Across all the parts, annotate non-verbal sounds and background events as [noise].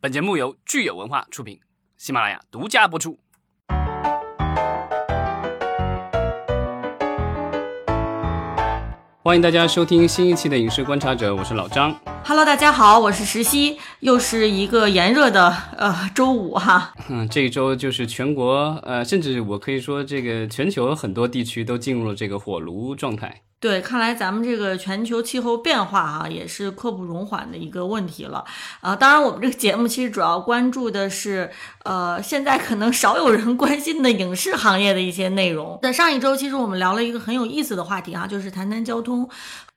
本节目由聚友文化出品，喜马拉雅独家播出。欢迎大家收听新一期的《影视观察者》，我是老张。Hello，大家好，我是石溪，又是一个炎热的呃周五哈。嗯，这一周就是全国呃，甚至我可以说这个全球很多地区都进入了这个火炉状态。对，看来咱们这个全球气候变化哈、也是刻不容缓的一个问题了啊。当然，我们这个节目其实主要关注的是呃，现在可能少有人关心的影视行业的一些内容。在上一周，其实我们聊了一个很有意思的话题啊，就是谈谈交通。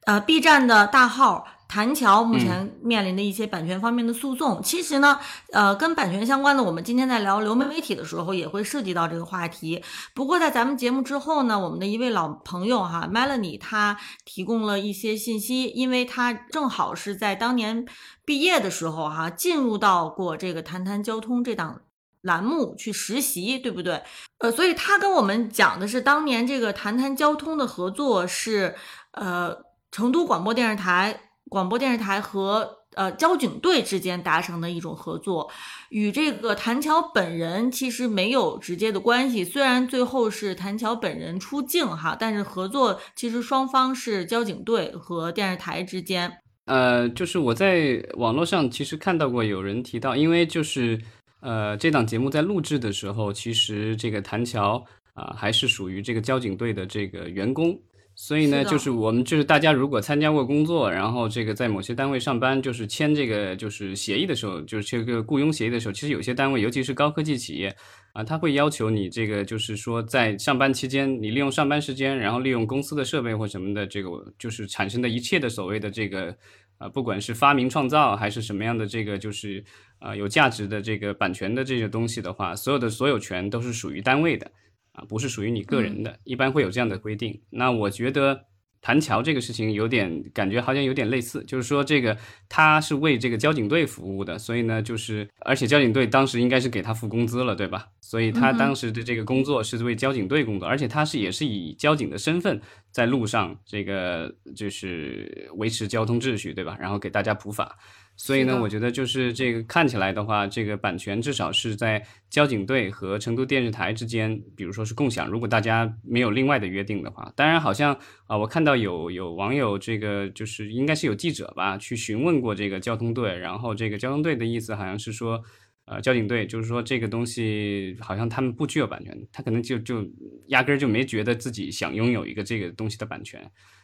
呃，B 站的大号谭桥目前面临的一些版权方面的诉讼，其实呢，呃，跟版权相关的，我们今天在聊流媒体的时候也会涉及到这个话题。不过在咱们节目之后呢，我们的一位老朋友哈，Melanie 她提供了一些信息，因为她正好是在当年毕业的时候哈，进入到过这个谈谈交通这档。栏目去实习，对不对？呃，所以他跟我们讲的是当年这个谈谈交通的合作是，呃，成都广播电视台广播电视台和呃交警队之间达成的一种合作，与这个谭乔本人其实没有直接的关系。虽然最后是谭乔本人出镜哈，但是合作其实双方是交警队和电视台之间。呃，就是我在网络上其实看到过有人提到，因为就是呃这档节目在录制的时候，其实这个谭乔啊、还是属于这个交警队的这个员工。所以呢，就是我们就是大家如果参加过工作，然后这个在某些单位上班，就是签这个就是协议的时候，就是这个雇佣协议的时候，其实有些单位，尤其是高科技企业啊，他会要求你这个就是说在上班期间，你利用上班时间，然后利用公司的设备或什么的，这个就是产生的一切的所谓的这个啊，不管是发明创造还是什么样的这个就是啊有价值的这个版权的这些东西的话，所有的所有权都是属于单位的。啊，不是属于你个人的，一般会有这样的规定。那我觉得谭桥这个事情有点感觉好像有点类似，就是说这个他是为这个交警队服务的，所以呢，就是而且交警队当时应该是给他付工资了，对吧？所以他当时的这个工作是为交警队工作，而且他是也是以交警的身份在路上这个就是维持交通秩序，对吧？然后给大家普法。所以呢，我觉得就是这个看起来的话，这个版权至少是在交警队和成都电视台之间，比如说是共享。如果大家没有另外的约定的话，当然好像啊、我看到有有网友这个就是应该是有记者吧，去询问过这个交通队，然后这个交通队的意思好像是说。呃，交警队就是说这个东西好像他们不具有版权，他可能就就压根儿就没觉得自己想拥有一个这个东西的版权，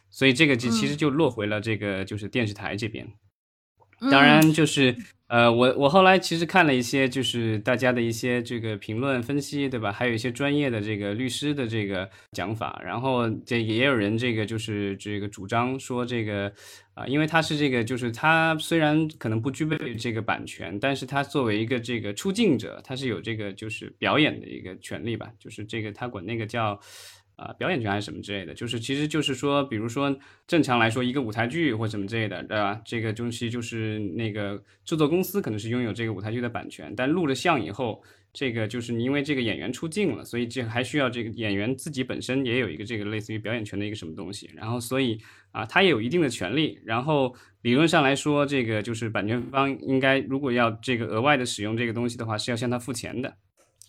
所以这个就其实就落回了这个就是电视台这边。当然，就是呃，我我后来其实看了一些，就是大家的一些这个评论分析，对吧？还有一些专业的这个律师的这个讲法，然后这也有人这个就是这个主张说这个啊、因为他是这个，就是他虽然可能不具备这个版权，但是他作为一个这个出镜者，他是有这个就是表演的一个权利吧，就是这个他管那个叫。啊、表演权还是什么之类的，就是其实就是说，比如说正常来说，一个舞台剧或什么之类的，对吧？这个东西就是那个制作公司可能是拥有这个舞台剧的版权，但录了像以后，这个就是你因为这个演员出镜了，所以这还需要这个演员自己本身也有一个这个类似于表演权的一个什么东西，然后所以啊，他也有一定的权利，然后理论上来说，这个就是版权方应该如果要这个额外的使用这个东西的话，是要向他付钱的。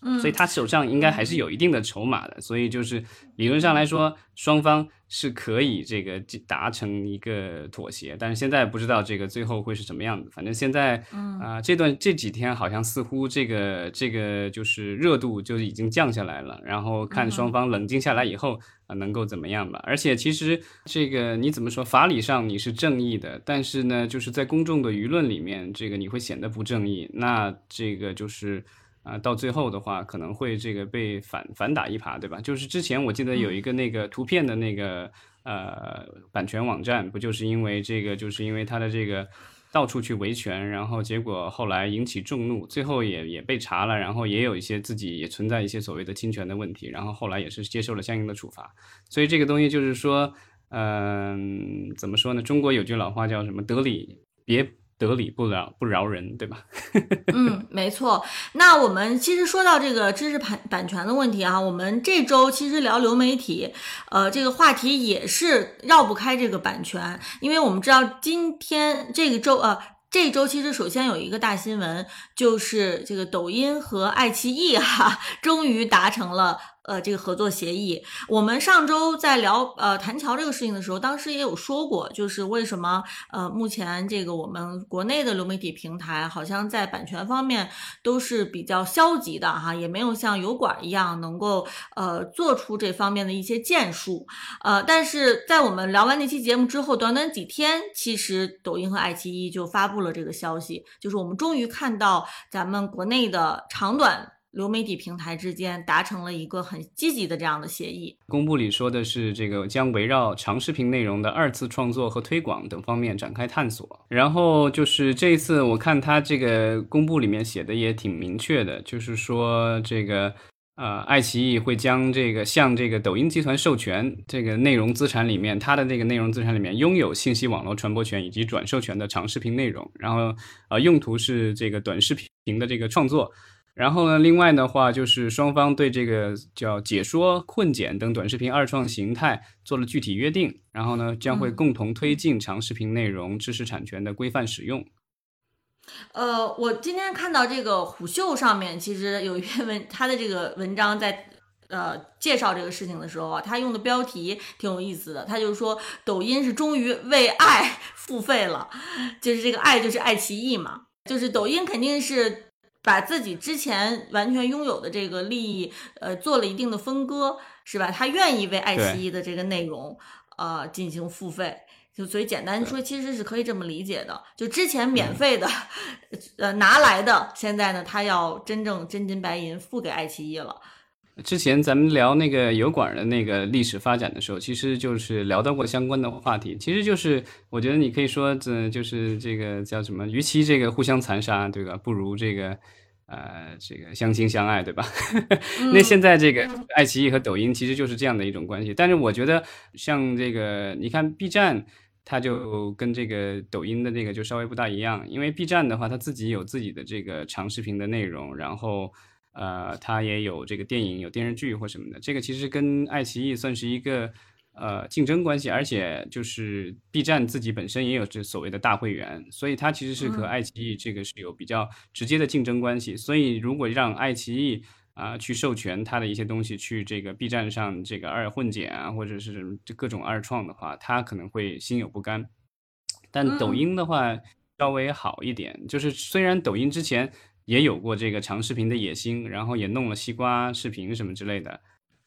嗯，所以他手上应该还是有一定的筹码的，所以就是理论上来说，双方是可以这个达成一个妥协，但是现在不知道这个最后会是什么样子。反正现在，啊、这段这几天好像似乎这个这个就是热度就已经降下来了，然后看双方冷静下来以后啊、能够怎么样吧。而且其实这个你怎么说，法理上你是正义的，但是呢，就是在公众的舆论里面，这个你会显得不正义，那这个就是。啊，到最后的话，可能会这个被反反打一耙，对吧？就是之前我记得有一个那个图片的那个、呃版权网站，不就是因为这个，就是因为它的这个到处去维权，然后结果后来引起众怒，最后也也被查了，然后也有一些自己也存在一些所谓的侵权的问题，然后后来也是接受了相应的处罚。所以这个东西就是说，嗯、怎么说呢？中国有句老话叫什么？得理别得理不饶不饶人，对吧？[laughs] [laughs] 嗯，没错。那我们其实说到这个知识版版权的问题啊，我们这周其实聊流媒体，呃，这个话题也是绕不开这个版权，因为我们知道今天这个周呃。这周其实首先有一个大新闻，就是这个抖音和爱奇艺哈，[laughs] 终于达成了。呃，这个合作协议，我们上周在聊呃谭桥这个事情的时候，当时也有说过，就是为什么呃目前这个我们国内的流媒体平台好像在版权方面都是比较消极的哈，也没有像油管一样能够呃做出这方面的一些建树。呃，但是在我们聊完那期节目之后，短短几天，其实抖音和爱奇艺就发布了这个消息，就是我们终于看到咱们国内的长短。流媒体平台之间达成了一个很积极的这样的协议。公布里说的是，这个将围绕长视频内容的二次创作和推广等方面展开探索。然后就是这一次，我看他这个公布里面写的也挺明确的，就是说这个呃，爱奇艺会将这个向这个抖音集团授权这个内容资产里面，它的那个内容资产里面拥有信息网络传播权以及转授权的长视频内容。然后呃，用途是这个短视频的这个创作。然后呢，另外的话就是双方对这个叫解说、混剪等短视频二创形态做了具体约定，然后呢将会共同推进长视频内容知识产权的规范使用。呃，我今天看到这个虎嗅上面其实有一篇文，他的这个文章在呃介绍这个事情的时候啊，他用的标题挺有意思的，他就说抖音是终于为爱 [laughs] 付费了，就是这个爱就是爱奇艺嘛，就是抖音肯定是。把自己之前完全拥有的这个利益，呃，做了一定的分割，是吧？他愿意为爱奇艺的这个内容，呃，进行付费。就所以简单说，其实是可以这么理解的。就之前免费的，呃，拿来的，现在呢，他要真正真金白银付给爱奇艺了。之前咱们聊那个油管的那个历史发展的时候，其实就是聊到过相关的话题。其实就是我觉得你可以说，这就是这个叫什么？与其这个互相残杀，对吧？不如这个呃，这个相亲相爱，对吧？[laughs] 那现在这个爱奇艺和抖音其实就是这样的一种关系。但是我觉得，像这个你看 B 站，它就跟这个抖音的这个就稍微不大一样，因为 B 站的话，它自己有自己的这个长视频的内容，然后。呃，它也有这个电影、有电视剧或什么的，这个其实跟爱奇艺算是一个呃竞争关系，而且就是 B 站自己本身也有这所谓的大会员，所以它其实是和爱奇艺这个是有比较直接的竞争关系。所以如果让爱奇艺啊去授权它的一些东西去这个 B 站上这个二混剪啊，或者是各种二创的话，它可能会心有不甘。但抖音的话稍微好一点，就是虽然抖音之前。也有过这个长视频的野心，然后也弄了西瓜视频什么之类的，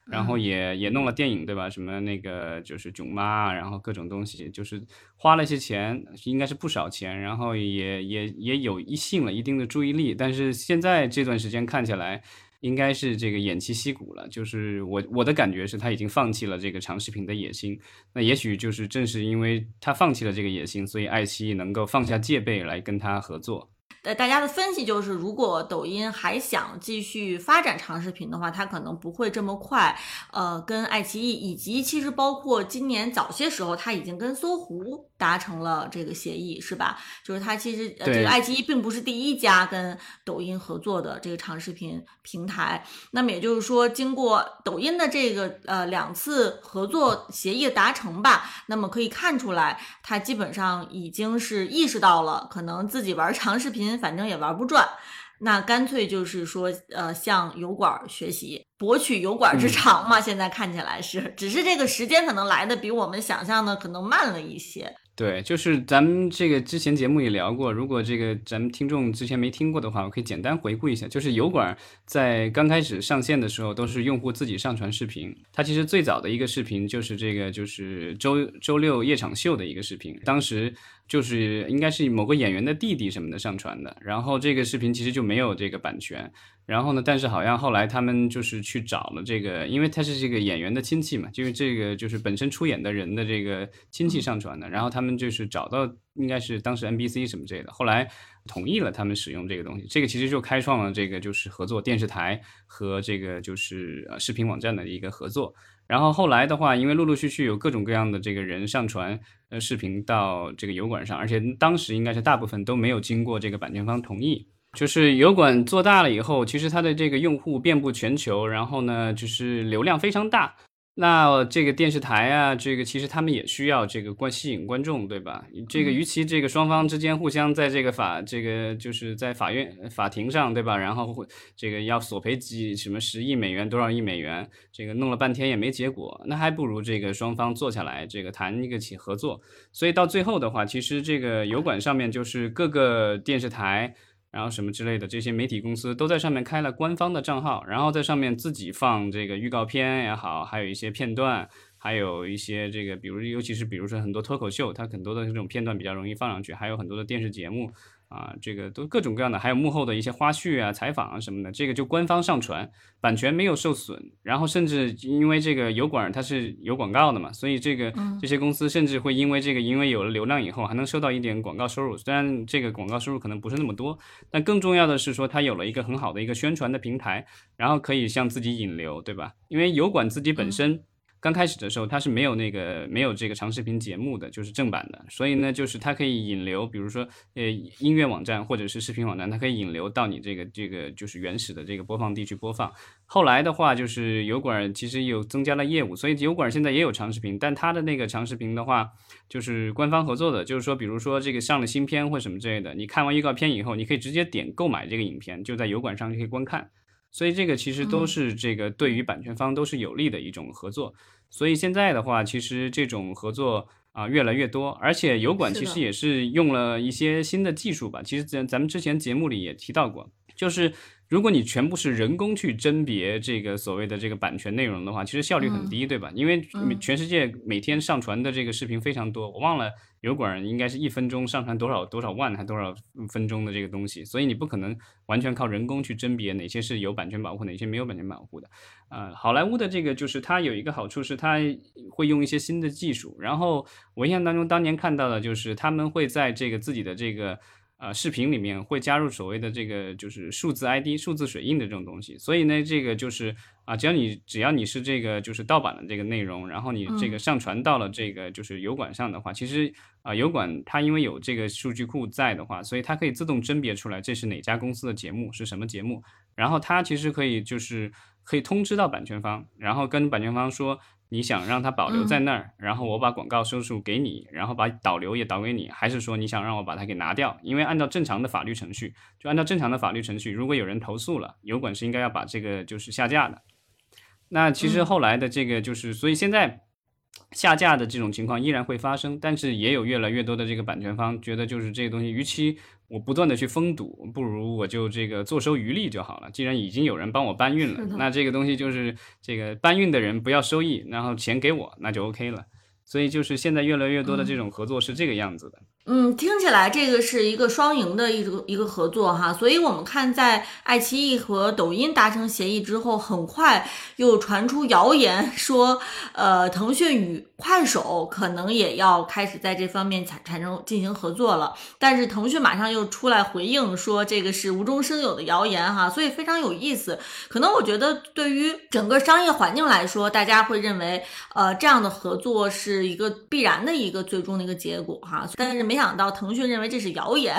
然后也也弄了电影，对吧？什么那个就是囧妈，然后各种东西，就是花了一些钱，应该是不少钱，然后也也也有一吸引了一定的注意力。但是现在这段时间看起来，应该是这个偃旗息鼓了。就是我我的感觉是他已经放弃了这个长视频的野心。那也许就是正是因为他放弃了这个野心，所以爱奇艺能够放下戒备来跟他合作。呃，大家的分析就是，如果抖音还想继续发展长视频的话，它可能不会这么快。呃，跟爱奇艺以及其实包括今年早些时候，它已经跟搜狐达成了这个协议，是吧？就是它其实呃，这个爱奇艺并不是第一家跟抖音合作的这个长视频平台。那么也就是说，经过抖音的这个呃两次合作协议的达成吧，那么可以看出来，它基本上已经是意识到了可能自己玩长视频。反正也玩不转，那干脆就是说，呃，向油管学习，博取油管之长嘛。现在看起来是，只是这个时间可能来的比我们想象的可能慢了一些。对，就是咱们这个之前节目也聊过，如果这个咱们听众之前没听过的话，我可以简单回顾一下。就是油管在刚开始上线的时候，都是用户自己上传视频。它其实最早的一个视频就是这个，就是周周六夜场秀的一个视频，当时。就是应该是某个演员的弟弟什么的上传的，然后这个视频其实就没有这个版权，然后呢，但是好像后来他们就是去找了这个，因为他是这个演员的亲戚嘛，就是这个就是本身出演的人的这个亲戚上传的，然后他们就是找到应该是当时 NBC 什么之类的，后来同意了他们使用这个东西，这个其实就开创了这个就是合作电视台和这个就是呃视频网站的一个合作。然后后来的话，因为陆陆续续有各种各样的这个人上传呃视频到这个油管上，而且当时应该是大部分都没有经过这个版权方同意。就是油管做大了以后，其实它的这个用户遍布全球，然后呢就是流量非常大。那这个电视台啊，这个其实他们也需要这个关吸引观众，对吧？这个与其这个双方之间互相在这个法这个就是在法院法庭上，对吧？然后这个要索赔几什么十亿美元多少亿美元，这个弄了半天也没结果，那还不如这个双方坐下来这个谈一个起合作。所以到最后的话，其实这个油管上面就是各个电视台。然后什么之类的，这些媒体公司都在上面开了官方的账号，然后在上面自己放这个预告片也好，还有一些片段，还有一些这个，比如尤其是比如说很多脱口秀，它很多的这种片段比较容易放上去，还有很多的电视节目。啊，这个都各种各样的，还有幕后的一些花絮啊、采访啊什么的，这个就官方上传，版权没有受损，然后甚至因为这个油管它是有广告的嘛，所以这个这些公司甚至会因为这个，因为有了流量以后，还能收到一点广告收入，虽然这个广告收入可能不是那么多，但更重要的是说它有了一个很好的一个宣传的平台，然后可以向自己引流，对吧？因为油管自己本身。刚开始的时候，它是没有那个没有这个长视频节目的，就是正版的，所以呢，就是它可以引流，比如说呃音乐网站或者是视频网站，它可以引流到你这个这个就是原始的这个播放地去播放。后来的话，就是油管其实有增加了业务，所以油管现在也有长视频，但它的那个长视频的话，就是官方合作的，就是说，比如说这个上了新片或什么之类的，你看完预告片以后，你可以直接点购买这个影片，就在油管上就可以观看。所以这个其实都是这个对于版权方都是有利的一种合作。所以现在的话，其实这种合作啊越来越多，而且油管其实也是用了一些新的技术吧。其实咱咱们之前节目里也提到过，就是。如果你全部是人工去甄别这个所谓的这个版权内容的话，其实效率很低，对吧？因为全世界每天上传的这个视频非常多，我忘了油管应该是一分钟上传多少多少万还多少分钟的这个东西，所以你不可能完全靠人工去甄别哪些是有版权保护，哪些没有版权保护的。呃，好莱坞的这个就是它有一个好处是它会用一些新的技术，然后我印象当中当年看到的就是他们会在这个自己的这个。啊，视频里面会加入所谓的这个就是数字 ID、数字水印的这种东西，所以呢，这个就是啊，只要你只要你是这个就是盗版的这个内容，然后你这个上传到了这个就是油管上的话，其实啊，油管它因为有这个数据库在的话，所以它可以自动甄别出来这是哪家公司的节目是什么节目，然后它其实可以就是可以通知到版权方，然后跟版权方说。你想让它保留在那儿，然后我把广告收入给你，然后把导流也导给你，还是说你想让我把它给拿掉？因为按照正常的法律程序，就按照正常的法律程序，如果有人投诉了，油管是应该要把这个就是下架的。那其实后来的这个就是，所以现在。下架的这种情况依然会发生，但是也有越来越多的这个版权方觉得，就是这个东西，与其我不断的去封堵，不如我就这个坐收渔利就好了。既然已经有人帮我搬运了，那这个东西就是这个搬运的人不要收益，然后钱给我，那就 OK 了。所以就是现在越来越多的这种合作是这个样子的。嗯，嗯听起来这个是一个双赢的一个一个合作哈，所以我们看在爱奇艺和抖音达成协议之后，很快又传出谣言 [laughs] 说，呃，腾讯与快手可能也要开始在这方面产产生进行合作了。但是腾讯马上又出来回应说，这个是无中生有的谣言哈，所以非常有意思。可能我觉得对于整个商业环境来说，大家会认为，呃，这样的合作是一个必然的一个最终的一个结果哈，但是。想到腾讯认为这是谣言，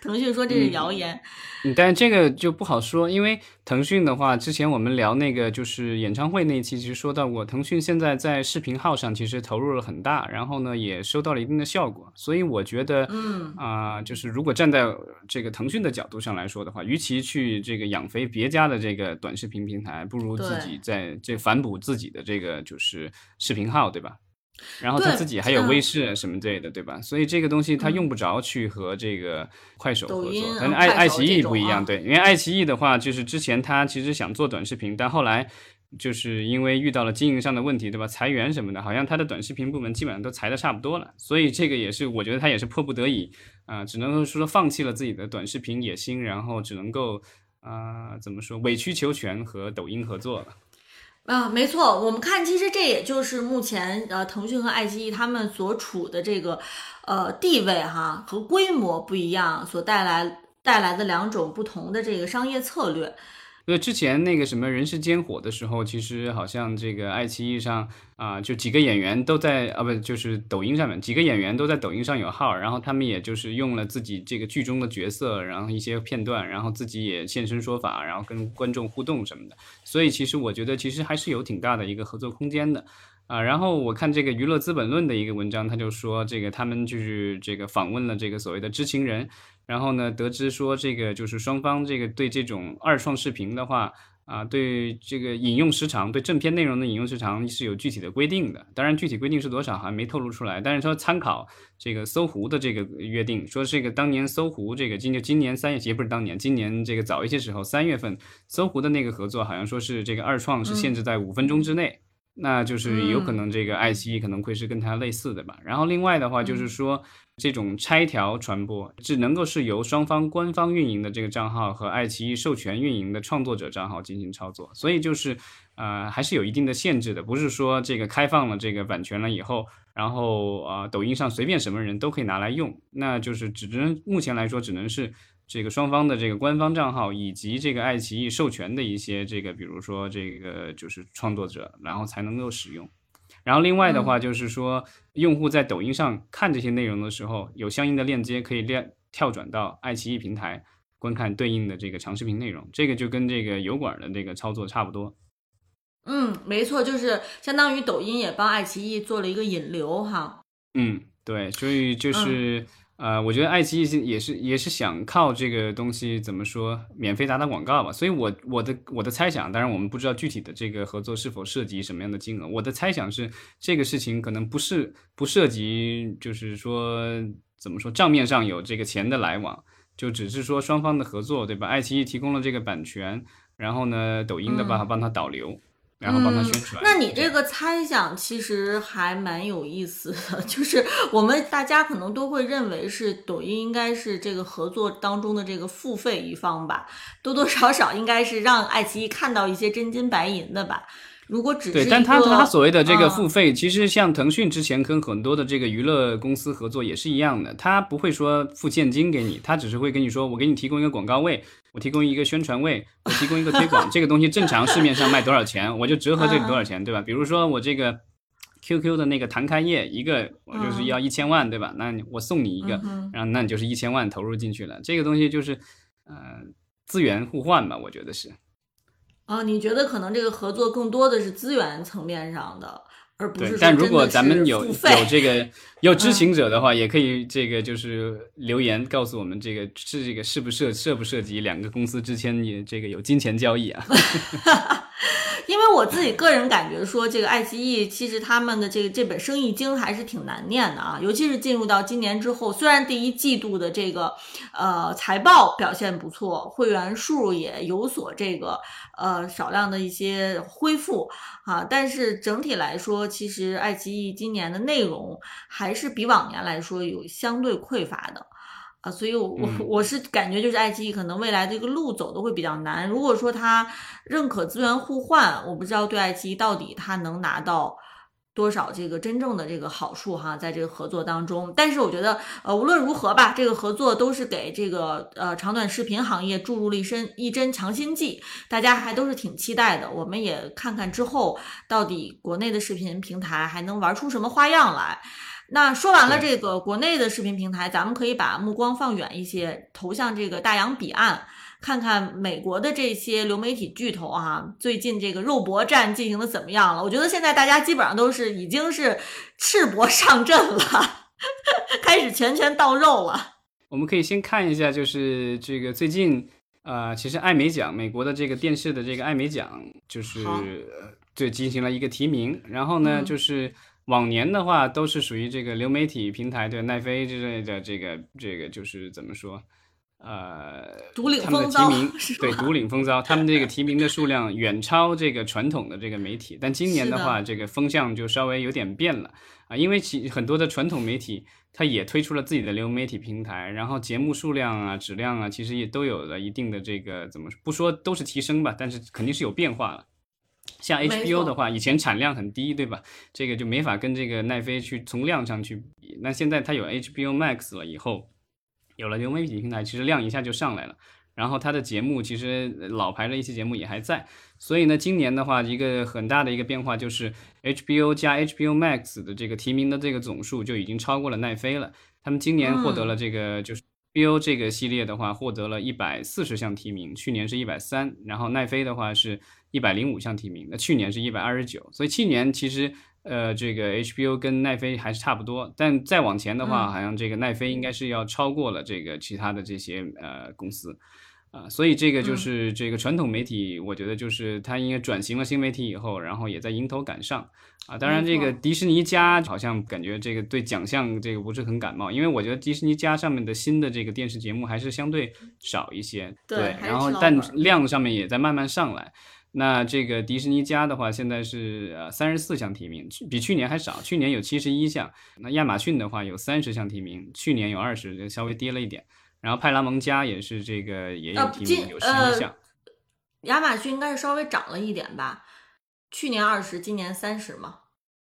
腾讯说这是谣言。嗯，但这个就不好说，因为腾讯的话，之前我们聊那个就是演唱会那一期，其实说到过，腾讯现在在视频号上其实投入了很大，然后呢也收到了一定的效果，所以我觉得，嗯啊，就是如果站在这个腾讯的角度上来说的话，与其去这个养肥别家的这个短视频平台，不如自己在这反哺自己的这个就是视频号，对吧？然后他自己还有微视什么之类的，对吧？所以这个东西他用不着去和这个快手合作，但是爱爱奇艺不一样，对，因为爱奇艺的话，就是之前他其实想做短视频，但后来就是因为遇到了经营上的问题，对吧？裁员什么的，好像他的短视频部门基本上都裁的差不多了，所以这个也是我觉得他也是迫不得已啊，只能说放弃了自己的短视频野心，然后只能够啊怎么说委曲求全和抖音合作了。啊，没错，我们看，其实这也就是目前呃，腾讯和爱奇艺他们所处的这个呃地位哈和规模不一样，所带来带来的两种不同的这个商业策略。因为之前那个什么《人世间》火的时候，其实好像这个爱奇艺上啊，就几个演员都在啊，不就是抖音上面几个演员都在抖音上有号，然后他们也就是用了自己这个剧中的角色，然后一些片段，然后自己也现身说法，然后跟观众互动什么的。所以其实我觉得其实还是有挺大的一个合作空间的啊。然后我看这个《娱乐资本论》的一个文章，他就说这个他们就是这个访问了这个所谓的知情人。然后呢，得知说这个就是双方这个对这种二创视频的话啊，对这个引用时长，对正片内容的引用时长是有具体的规定的。当然，具体规定是多少还没透露出来。但是说参考这个搜狐的这个约定，说这个当年搜狐这个今就今年三月，也不是当年，今年这个早一些时候三月份，搜狐的那个合作好像说是这个二创是限制在五分钟之内，那就是有可能这个爱奇艺可能会是跟它类似的吧。然后另外的话就是说。这种拆条传播只能够是由双方官方运营的这个账号和爱奇艺授权运营的创作者账号进行操作，所以就是呃还是有一定的限制的，不是说这个开放了这个版权了以后，然后啊抖音上随便什么人都可以拿来用，那就是只能目前来说只能是这个双方的这个官方账号以及这个爱奇艺授权的一些这个比如说这个就是创作者，然后才能够使用。然后另外的话就是说，用户在抖音上看这些内容的时候，有相应的链接可以链跳转到爱奇艺平台观看对应的这个长视频内容，这个就跟这个油管的这个操作差不多。嗯，没错，就是相当于抖音也帮爱奇艺做了一个引流哈。嗯，对，所以就是。呃，我觉得爱奇艺也是也是想靠这个东西怎么说，免费打打广告吧。所以，我我的我的猜想，当然我们不知道具体的这个合作是否涉及什么样的金额。我的猜想是，这个事情可能不是不涉及，就是说怎么说账面上有这个钱的来往，就只是说双方的合作，对吧？爱奇艺提供了这个版权，然后呢，抖音的办法帮他导流。然后帮他宣传。那你这个猜想其实还蛮有意思的，[laughs] 就是我们大家可能都会认为是抖音应该是这个合作当中的这个付费一方吧，多多少少应该是让爱奇艺看到一些真金白银的吧。如果只对，但他他所谓的这个付费，其实像腾讯之前跟很多的这个娱乐公司合作也是一样的，他不会说付现金给你，他只是会跟你说，我给你提供一个广告位，我提供一个宣传位，我提供一个推广，这个东西正常市面上卖多少钱，我就折合这里多少钱，对吧？比如说我这个 QQ 的那个弹开页一个，我就是要一千万，对吧？那我送你一个，然后那你就是一千万投入进去了，这个东西就是呃资源互换吧，我觉得是。啊，你觉得可能这个合作更多的是资源层面上的，而不是但如果咱们有有这个 [laughs] 有知情者的话，也可以这个就是留言告诉我们，这个是这个是不涉涉不涉及两个公司之间也这个有金钱交易啊？[laughs] 因为我自己个人感觉说，这个爱奇艺其实他们的这个这本生意经还是挺难念的啊，尤其是进入到今年之后，虽然第一季度的这个呃财报表现不错，会员数也有所这个呃少量的一些恢复啊，但是整体来说，其实爱奇艺今年的内容还是比往年来说有相对匮乏的。啊，所以，我我我是感觉就是爱奇艺可能未来这个路走的会比较难。如果说它认可资源互换，我不知道对爱奇艺到底它能拿到多少这个真正的这个好处哈，在这个合作当中。但是我觉得，呃，无论如何吧，这个合作都是给这个呃长短视频行业注入了一身一针强心剂，大家还都是挺期待的。我们也看看之后到底国内的视频平台还能玩出什么花样来。那说完了这个国内的视频平台，咱们可以把目光放远一些，投向这个大洋彼岸，看看美国的这些流媒体巨头啊，最近这个肉搏战进行的怎么样了？我觉得现在大家基本上都是已经是赤膊上阵了，[laughs] 开始拳拳到肉了。我们可以先看一下，就是这个最近，呃，其实艾美奖，美国的这个电视的这个艾美奖，就是对进行了一个提名，然后呢，就是。往年的话都是属于这个流媒体平台，对奈飞之类的这个这个就是怎么说，呃，独领风骚，对，独领风骚，他们这个提名的数量远超这个传统的这个媒体。但今年的话，这个风向就稍微有点变了啊，因为其很多的传统媒体它也推出了自己的流媒体平台，然后节目数量啊、质量啊，其实也都有了一定的这个怎么说，不说都是提升吧，但是肯定是有变化了。像 HBO 的话，以前产量很低，对吧？这个就没法跟这个奈飞去从量上去比。那现在它有 HBO Max 了以后，有了流媒体平台，其实量一下就上来了。然后它的节目其实老牌的一些节目也还在，所以呢，今年的话，一个很大的一个变化就是 HBO 加 HBO Max 的这个提名的这个总数就已经超过了奈飞了。他们今年获得了这个就是 HBO 这个系列的话，获得了一百四十项提名，去年是一百三，然后奈飞的话是一百零五项提名，那去年是一百二十九，所以去年其实。呃，这个 HBO 跟奈飞还是差不多，但再往前的话，好像这个奈飞应该是要超过了这个其他的这些呃公司，啊，所以这个就是这个传统媒体，我觉得就是它应该转型了新媒体以后，然后也在迎头赶上啊。当然，这个迪士尼加好像感觉这个对奖项这个不是很感冒，因为我觉得迪士尼加上面的新的这个电视节目还是相对少一些，对，然后但量上面也在慢慢上来。那这个迪士尼加的话，现在是呃三十四项提名，比去年还少。去年有七十一项。那亚马逊的话有三十项提名，去年有二十，稍微跌了一点。然后派拉蒙加也是这个也有提名，有十一项。亚马逊应该是稍微涨了一点吧？去年二十，今年三十嘛？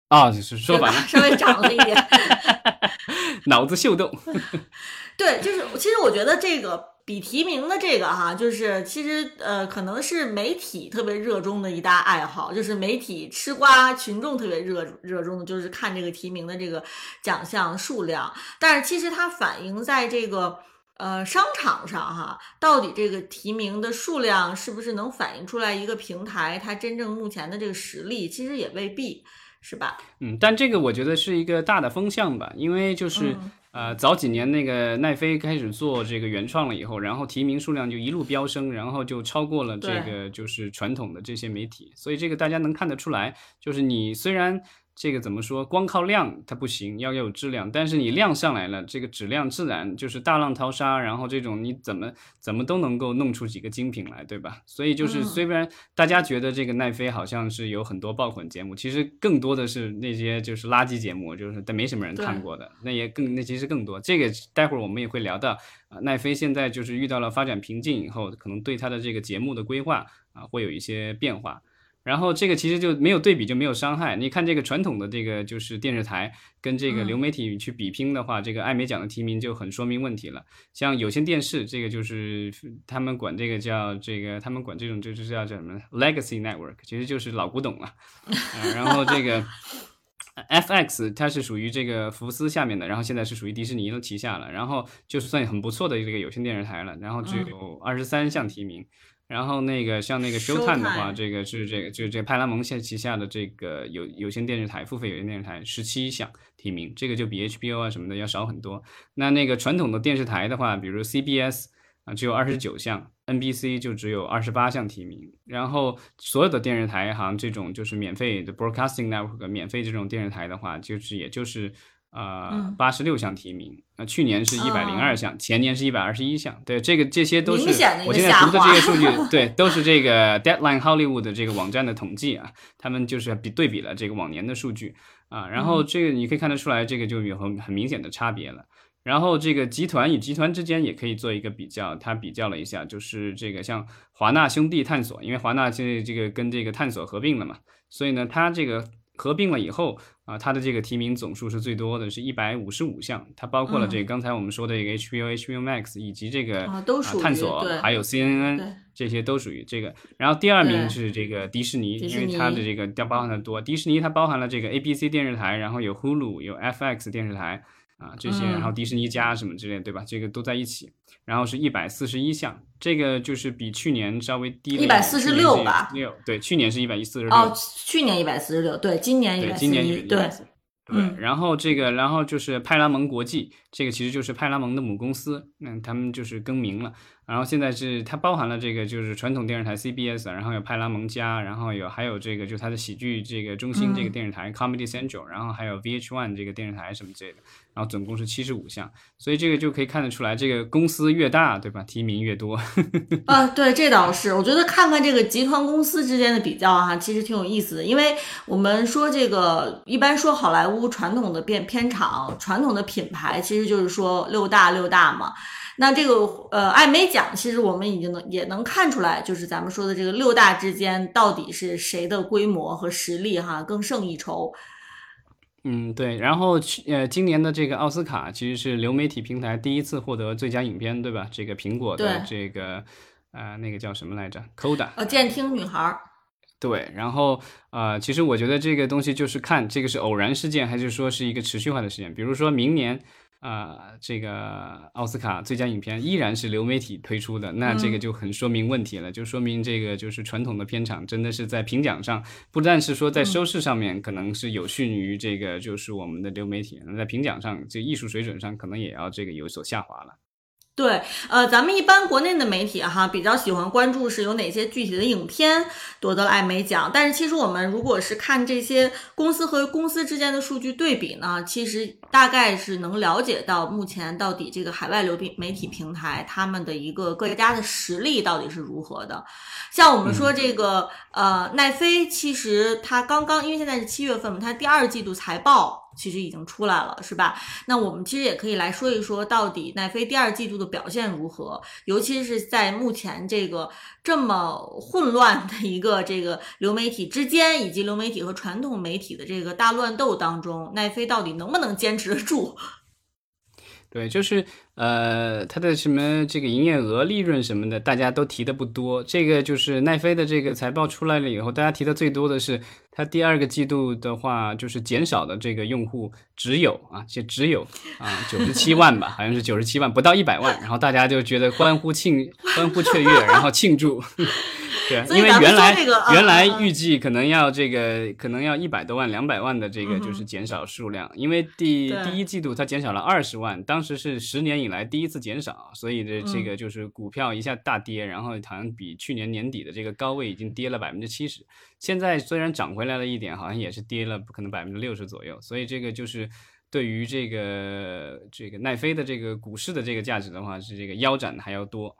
啊，是说反了，稍微涨了一点。[laughs] 脑子秀逗。[laughs] 对，就是其实我觉得这个。比提名的这个哈，就是其实呃，可能是媒体特别热衷的一大爱好，就是媒体吃瓜群众特别热热衷的，就是看这个提名的这个奖项数量。但是其实它反映在这个呃商场上哈，到底这个提名的数量是不是能反映出来一个平台它真正目前的这个实力，其实也未必是吧？嗯，但这个我觉得是一个大的风向吧，因为就是。呃，早几年那个奈飞开始做这个原创了以后，然后提名数量就一路飙升，然后就超过了这个就是传统的这些媒体，所以这个大家能看得出来，就是你虽然。这个怎么说？光靠量它不行，要要有质量。但是你量上来了，这个质量自然就是大浪淘沙。然后这种你怎么怎么都能够弄出几个精品来，对吧？所以就是虽然大家觉得这个奈飞好像是有很多爆款节目，其实更多的是那些就是垃圾节目，就是但没什么人看过的，那也更那其实更多。这个待会儿我们也会聊到啊，奈飞现在就是遇到了发展瓶颈以后，可能对它的这个节目的规划啊会有一些变化。然后这个其实就没有对比就没有伤害。你看这个传统的这个就是电视台跟这个流媒体去比拼的话，这个艾美奖的提名就很说明问题了。像有线电视这个就是他们管这个叫这个他们管这种就是叫叫什么 legacy network，其实就是老古董了。然后这个 [laughs] FX 它是属于这个福斯下面的，然后现在是属于迪士尼的旗下了。然后就是算很不错的这个有线电视台了。然后只有二十三项提名。然后那个像那个 Showtime 的话，这个是这个就是这个派拉蒙线旗下的这个有有线电视台付费有线电视台十七项提名，这个就比 HBO 啊什么的要少很多。那那个传统的电视台的话，比如 CBS 啊只有二十九项，NBC 就只有二十八项提名。然后所有的电视台好像这种就是免费的 Broadcasting Network 免费这种电视台的话，就是也就是。呃，八十六项提名，那去年是一百零二项，前年是一百二十一项。对，这个这些都是我现在读的这些数据，对，都是这个 Deadline Hollywood 的这个网站的统计啊，他们就是比对比了这个往年的数据啊，然后这个你可以看得出来，这个就有很很明显的差别了。然后这个集团与集团之间也可以做一个比较，他比较了一下，就是这个像华纳兄弟探索，因为华纳现在这个跟这个探索合并了嘛，所以呢，它这个。合并了以后啊，它的这个提名总数是最多的，是一百五十五项。它包括了这个刚才我们说的这个 HBO、HBO Max 以及这个啊探索，还有 CNN，这些都属于这个。然后第二名是这个迪士尼，因为它的这个包含的多。迪士尼它包含了这个 ABC 电视台，然后有 Hulu，有 FX 电视台。啊，这些，然后迪士尼加什么之类，对吧？这个都在一起，然后是一百四十一项，这个就是比去年稍微低了一百四十六吧？六，对，去年是一百一四十六。哦，去年一百四十六，对，今年一百四十一，对。对，然后这个，然后就是派拉蒙国际，这个其实就是派拉蒙的母公司，嗯他们就是更名了。然后现在是它包含了这个就是传统电视台 CBS，然后有派拉蒙加，然后有还有这个就是它的喜剧这个中心这个电视台 Comedy Central，然后还有 VH1 这个电视台什么之类的，然后总共是七十五项，所以这个就可以看得出来，这个公司越大，对吧？提名越多。[laughs] 啊，对，这倒是，我觉得看看这个集团公司之间的比较哈，其实挺有意思的，因为我们说这个一般说好莱坞传统的片片场、传统的品牌，其实就是说六大六大嘛。那这个呃，艾美奖其实我们已经能也能看出来，就是咱们说的这个六大之间到底是谁的规模和实力哈更胜一筹。嗯，对。然后去呃，今年的这个奥斯卡其实是流媒体平台第一次获得最佳影片，对吧？这个苹果的这个呃那个叫什么来着？Coda。呃，监听女孩。对，然后呃，其实我觉得这个东西就是看这个是偶然事件，还是说是一个持续化的事件。比如说明年。啊，这个奥斯卡最佳影片依然是流媒体推出的，那这个就很说明问题了，就说明这个就是传统的片场真的是在评奖上，不但是说在收视上面可能是有逊于这个就是我们的流媒体，那在评奖上，这艺术水准上可能也要这个有所下滑了。对，呃，咱们一般国内的媒体哈，比较喜欢关注是有哪些具体的影片夺得了艾美奖。但是其实我们如果是看这些公司和公司之间的数据对比呢，其实大概是能了解到目前到底这个海外流媒体平台他们的一个各家的实力到底是如何的。像我们说这个呃奈飞，其实它刚刚因为现在是七月份嘛，它第二季度财报。其实已经出来了，是吧？那我们其实也可以来说一说，到底奈飞第二季度的表现如何？尤其是在目前这个这么混乱的一个这个流媒体之间，以及流媒体和传统媒体的这个大乱斗当中，奈飞到底能不能坚持得住？对，就是呃，它的什么这个营业额、利润什么的，大家都提的不多。这个就是奈飞的这个财报出来了以后，大家提的最多的是它第二个季度的话，就是减少的这个用户只有啊，就只有啊九十七万吧，好像是九十七万，不到一百万。然后大家就觉得欢呼庆、欢呼雀跃，然后庆祝。对，因为原来原来预计可能要这个可能要一百多万、两百万的这个就是减少数量，因为第第一季度它减少了二十万，当时是十年以来第一次减少，所以这这个就是股票一下大跌，然后好像比去年年底的这个高位已经跌了百分之七十，现在虽然涨回来了一点，好像也是跌了可能百分之六十左右，所以这个就是对于这个这个奈飞的这个股市的这个价值的话，是这个腰斩的还要多。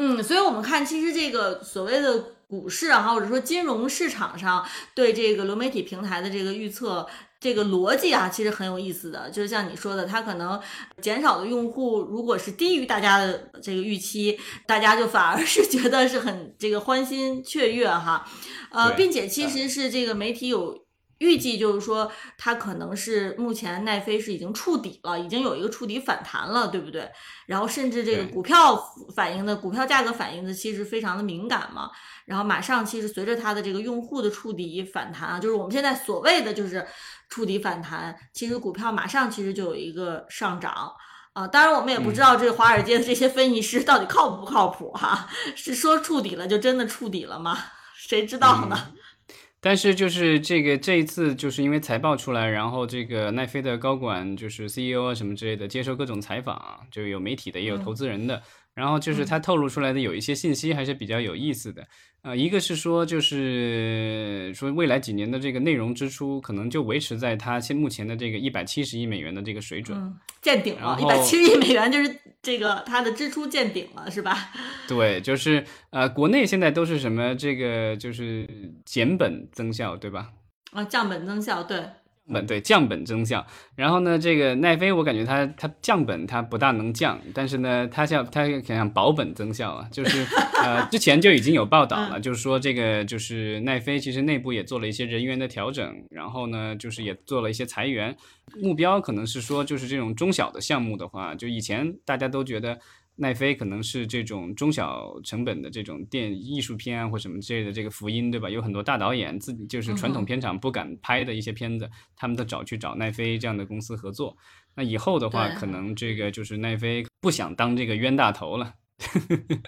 嗯，所以我们看，其实这个所谓的股市啊，或者说金融市场上对这个流媒体平台的这个预测，这个逻辑啊，其实很有意思的。就是像你说的，它可能减少的用户，如果是低于大家的这个预期，大家就反而是觉得是很这个欢欣雀跃哈。呃，并且其实是这个媒体有。预计就是说，它可能是目前奈飞是已经触底了，已经有一个触底反弹了，对不对？然后甚至这个股票反映的股票价格反映的其实非常的敏感嘛。然后马上其实随着它的这个用户的触底反弹啊，就是我们现在所谓的就是触底反弹，其实股票马上其实就有一个上涨啊。当然我们也不知道这个华尔街的这些分析师到底靠不靠谱哈，是说触底了就真的触底了吗？谁知道呢？但是就是这个这一次，就是因为财报出来，然后这个奈飞的高管就是 CEO 啊什么之类的，接受各种采访，就有媒体的，也有投资人的。然后就是他透露出来的有一些信息还是比较有意思的，呃，一个是说就是说未来几年的这个内容支出可能就维持在它现目前的这个一百七十亿美元的这个水准，见顶了，一百七十亿美元就是这个它的支出见顶了，是吧？[laughs] 对，就是呃，国内现在都是什么这个就是减本增效，对吧？啊，降本增效，对。本对降本增效，然后呢，这个奈飞我感觉它它降本它不大能降，但是呢，它像它想想保本增效啊，就是呃之前就已经有报道了，就是说这个就是奈飞其实内部也做了一些人员的调整，然后呢就是也做了一些裁员，目标可能是说就是这种中小的项目的话，就以前大家都觉得。奈飞可能是这种中小成本的这种电艺术片啊，或什么之类的这个福音，对吧？有很多大导演自己就是传统片场不敢拍的一些片子，他们都找去找奈飞这样的公司合作。那以后的话，可能这个就是奈飞不想当这个冤大头了，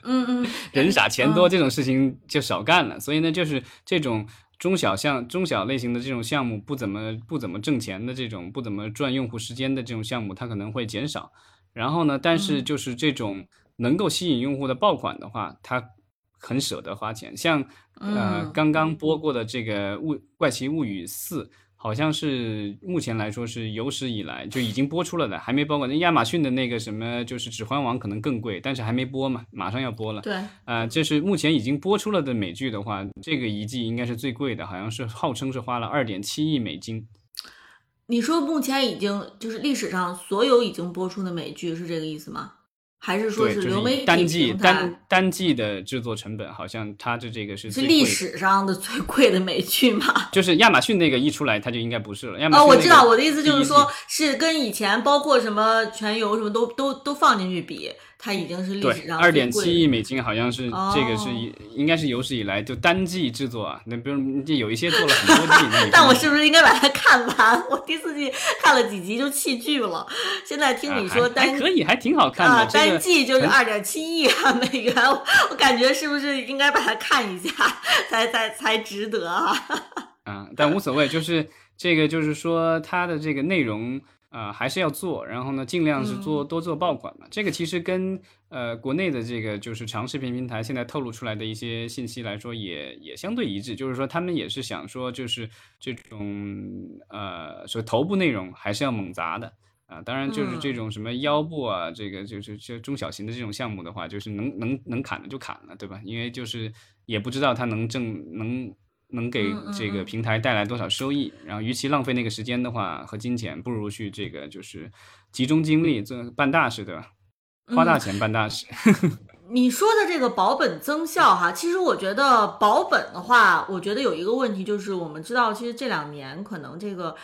嗯嗯，[laughs] 人傻钱多这种事情就少干了。所以呢，就是这种中小项、中小类型的这种项目不怎么不怎么挣钱的这种不怎么赚用户时间的这种项目，它可能会减少。然后呢？但是就是这种能够吸引用户的爆款的话，他很舍得花钱。像呃刚刚播过的这个《物怪奇物语四》，好像是目前来说是有史以来就已经播出了的，还没包括那亚马逊的那个什么，就是《指环王》可能更贵，但是还没播嘛，马上要播了。对，呃，这是目前已经播出了的美剧的话，这个一季应该是最贵的，好像是号称是花了二点七亿美金。你说目前已经就是历史上所有已经播出的美剧是这个意思吗？还是说是流媒体单季单单季的制作成本，好像它的这个是是历史上的最贵的美剧嘛？[laughs] 就是亚马逊那个一出来，它就应该不是了。亚马哦，我知道，我的意思就是说，是跟以前包括什么全游什么都都都放进去比，它已经是历史对，上二点七亿美金好像是这个是应该是有史以来就单季制作啊，那不是这有一些做了很多季，[laughs] 但我是不是应该把它看完？我第四季看了几集就弃剧了。现在听你说单还可以，还挺好看啊，的。这个单季就是很二点七亿啊 [laughs] 美元，我我感觉是不是应该把它看一下，才才才值得啊？[laughs] 啊，但无所谓，就是这个，就是说它的这个内容啊、还是要做，然后呢，尽量是嗯做、多做爆款嘛。这个其实跟呃国内的这个就是长视频平台现在透露出来的一些信息来说也，也相对一致，就是说他们也是想说，就是这种呃，说头部内容还是要猛砸的。啊，当然就是这嗯种什么腰部啊，这个就是这中小型的这种项目的话，就是能能能砍的就砍了，对吧？因为就是也不知道它能挣能能给这个嗯平台带来多少收益，然后与其浪费那个时间的话和金钱，不如去这个就是集中精力做办大事，对吧？花大嗯钱办大事。[laughs] 你说的这个保本增效哈，其实我觉得保本的话，我觉得有一个问题就是，我们知道其实这两年可能这个。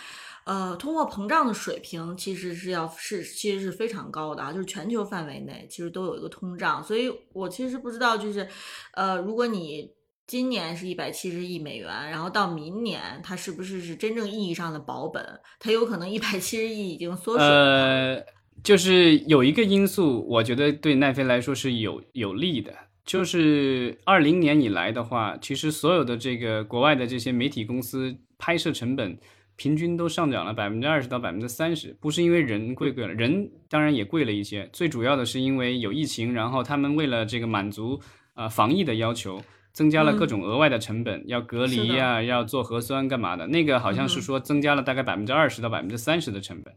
呃，通货膨胀的水平其实是要是其实是非常高的啊，就是全球范围内其实都有一个通胀，所以我其实不知道就是，呃，如果你今年是一百七十亿美元，然后到明年它是不是是真正意义上的保本？它有可能一百七十亿已经缩水了。呃，就是有一个因素，我觉得对奈飞来说是有有利的，就是二零年以来的话，其实所有的这个国外的这些媒体公司拍摄成本平均都上涨了百分之二十到百分之三十，不是因为人贵贵了，人当然也贵了一些，最主要的是因为有疫情，然后他们为了这个满足呃防疫的要求。增加了各嗯种额外的成本，要隔离呀、要做核酸干嘛的？那个好像是嗯说增加了大概百分之二十到百分之三十的成本。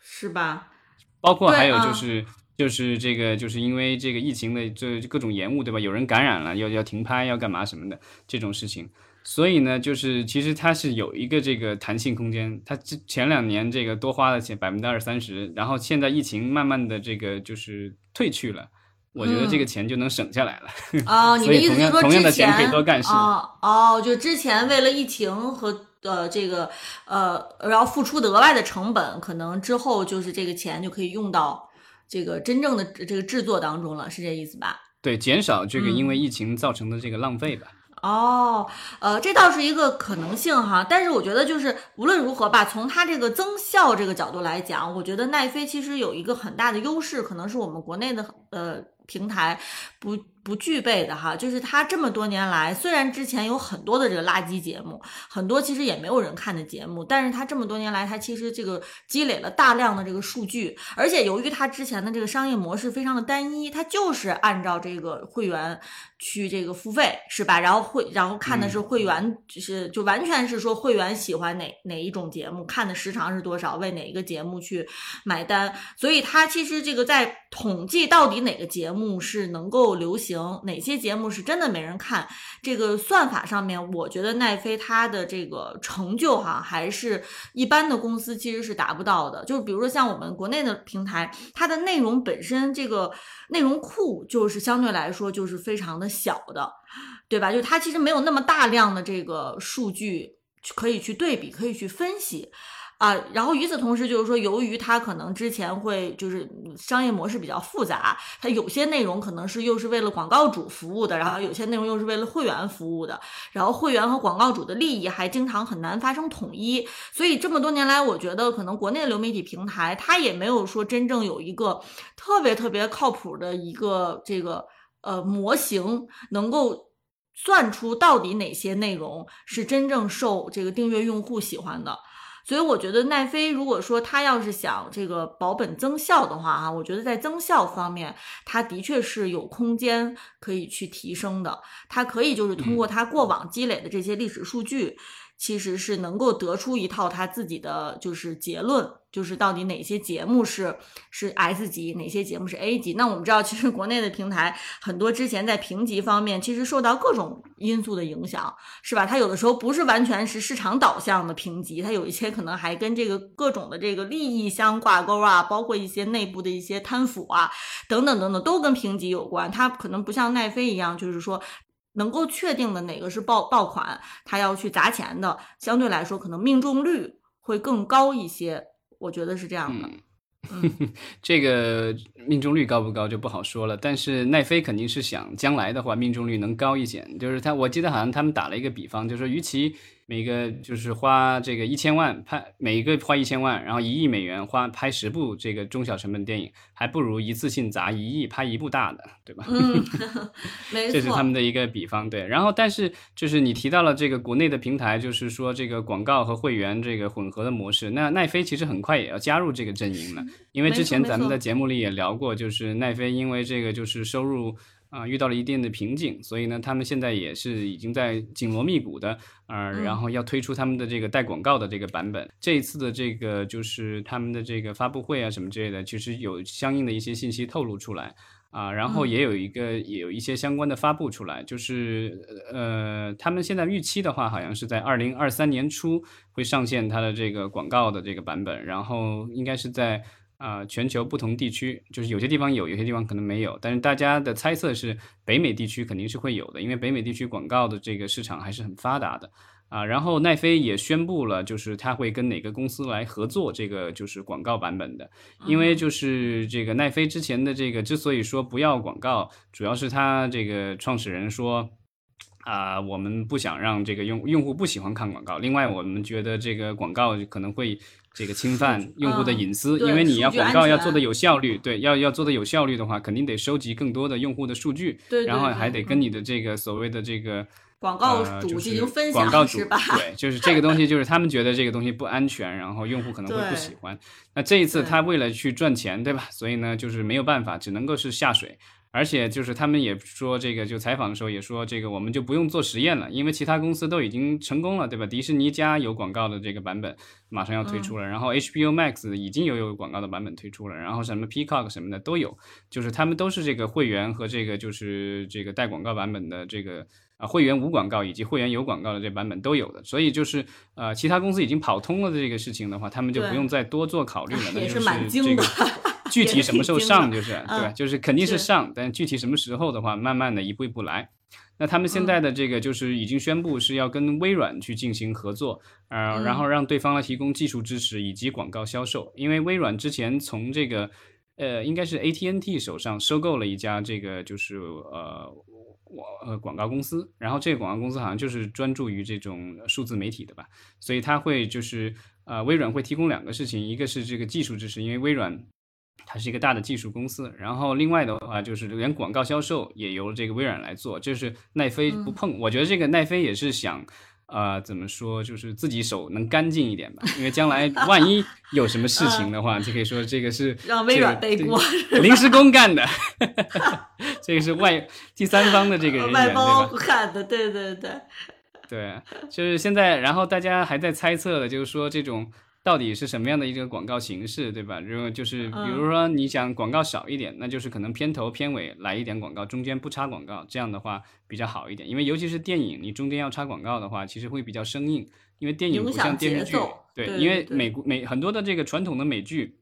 是吧？包括还有就是、就是这个就是因为这个疫情的这各种延误，对吧？有人感染了，要要停拍，要干嘛什么的这种事情，所以呢，就是其实它是有一个这个弹性空间。它之前两年这个多花了钱百分之二三十，然后现在疫情慢慢的这个就是退去了。我觉得这个钱就能省下来了。[laughs] 哦，你的意思同样同样是说之前的钱可以多干事哦哦，就之前为了疫情和呃这个呃然后付出的额外的成本，可能之后就是这个钱就可以用到这个真正的这个制作当中了，是这意思吧？对，减少这个因为嗯疫情造成的这个浪费吧。哦，呃，这倒是一个可能性哈，但是我觉得就是无论如何吧，从它这个增效这个角度来讲，我觉得奈飞其实有一个很大的优势，可能是我们国内的呃平台不不具备的哈，就是他这么多年来，虽然之前有很多的这个垃圾节目，很多其实也没有人看的节目，但是他这么多年来，他其实这个积累了大量的这个数据，而且由于他之前的这个商业模式非常的单一，他就是按照这个会员去这个付费是吧？然后会然后看的是会员，就是就完全是说会员喜欢哪哪一种节目，看的时长是多少，为哪一个节目去买单，所以他其实这个在统计到底哪个节目是能够流行，哪些节目是真的没人看，这个算法上面，我觉得奈飞它的这个成就哈，还是一般的公司其实是达不到的。就是比如说像我们国内的平台，它的内容本身这个内容库就是相对来说就是非常的小的，对吧？就它其实没有那么大量的这个数据可以去对比，可以去分析。啊，然后与此同时，就是说，由于它可能之前会就是商业模式比较复杂，它有些内容可能是又是为了广告主服务的，然后有些内容又是为了会员服务的，然后会员和广告主的利益还经常很难发生统一，所以这么多年来，我觉得可能国内的流媒体平台它也没有说真正有一个特别特别靠谱的一个这个呃模型能够。算出到底哪些内容是真正受这个订阅用户喜欢的，所以我觉得奈飞如果说他要是想这个保本增效的话，哈，我觉得在增效方面，它的确是有空间可以去提升的。它可以就是通过它过往积累的这些历史数据，其实是能够得出一套他自己的就是结论，就是到底哪些节目是是 S 级，哪些节目是 A 级。那我们知道，其实国内的平台很多之前在评级方面，其实受到各种因素的影响，是吧？它有的时候不是完全是市场导向的评级，它有一些可能还跟这个各种的这个利益相挂钩啊，包括一些内部的一些贪腐啊，等等等等，都跟评级有关。它可能不像奈飞一样，就是说。能够确定的哪个是爆爆款，他要去砸钱的，相对来说可能命中率会更高一些，我觉得是这样的。[laughs] 这个命中率高不高就不好说了，但是奈飞肯定是想将来的话命中率能高一些，就是他我记得好像他们打了一个比方，就是说与其。每个就是花这个一千万拍，每一个花一千万，然后一亿美元花拍十部这个中小成本电影，还不如一次性砸一亿拍一部大的，对吧？嗯，[laughs] 没错，这是他们的一个比方，对。然后，但是就是你提到了这个国内的平台，就是说这个广告和会员这个混合的模式，那奈飞其实很快也要加入这个阵营了，因为之前咱们在节目里也聊过，就是奈飞因为这个就是收入。啊，遇到了一定的瓶颈，所以呢，他们现在也是已经在紧锣密鼓的，呃，然后要推出他们的这个带广告的这个版本。这一次的这个就是他们的这个发布会啊什么之类的，其实有相应的一些信息透露出来啊，然后也有一个也有一些相关的发布出来，就是呃，他们现在预期的话，好像是在二零二三年初会上线它的这个广告的这个版本，然后应该是在。啊，全球不同地区就是有些地方有，有些地方可能没有。但是大家的猜测是，北美地区肯定是会有的，因为北美地区广告的这个市场还是很发达的啊。然后奈飞也宣布了，就是他会跟哪个公司来合作这个就是广告版本的。因为就是这个奈飞之前的这个之所以说不要广告，主要是他这个创始人说啊，我们不想让这个用用户不喜欢看广告。另外，我们觉得这个广告可能会。这个侵犯用户的隐私，因为你要广告要做的有效率，对，要要做的有效率的话，肯定得收集更多的用户的数据，对，然后还得跟你的这个所谓的这个广告主进行分享，广告主是吧？对，就是这个东西，就是他们觉得这个东西不安全，然后用户可能会不喜欢。那这一次他为了去赚钱，对吧？所以呢，就是没有办法，只能够是下水。而且就是他们也说这个，就采访的时候也说这个，我们就不用做实验了，因为其他公司都已经成功了，对吧？迪士尼家有广告的这个版本马上要推出了，然后 HBO Max 已经有有广告的版本推出了，然后什么 Peacock 什么的都有，就是他们都是这个会员和这个就是这个带广告版本的这个啊会员无广告以及会员有广告的这版本都有的，所以就是呃其他公司已经跑通了的这个事情的话，他们就不用再多做考虑了，那就是这个。[laughs] [laughs] 具体什么时候上就是对，就是肯定是上，但具体什么时候的话，慢慢的一步一步来。那他们现在的这个就是已经宣布是要跟微软去进行合作，呃，然后让对方来提供技术支持以及广告销售。因为微软之前从这个呃应该是 AT&T 手上收购了一家这个就是呃广呃广告公司，然后这个广告公司好像就是专注于这种数字媒体的吧，所以它会就是呃微软会提供两个事情，一个是这个技术支持，因为微软。它是一个大的技术公司，然后另外的话就是连广告销售也由这个微软来做，就是奈飞不碰。我觉得这个奈飞也是想，呃，怎么说，就是自己手能干净一点吧，因为将来万一有什么事情的话，就可以说这个是 [laughs] 让微软背锅，临时工干的，[laughs] 这个是外第三方的这个人员外包干的，对对对，对，就是现在，然后大家还在猜测的，就是说这种。到底是什么样的一个广告形式，对吧？如果就是比如说你想广告少一点，那就是可能片头片尾来一点广告，中间不插广告，这样的话比较好一点。因为尤其是电影，你中间要插广告的话，其实会比较生硬。因为电影不像电视剧，对，因为美国美很多的这个传统的美剧。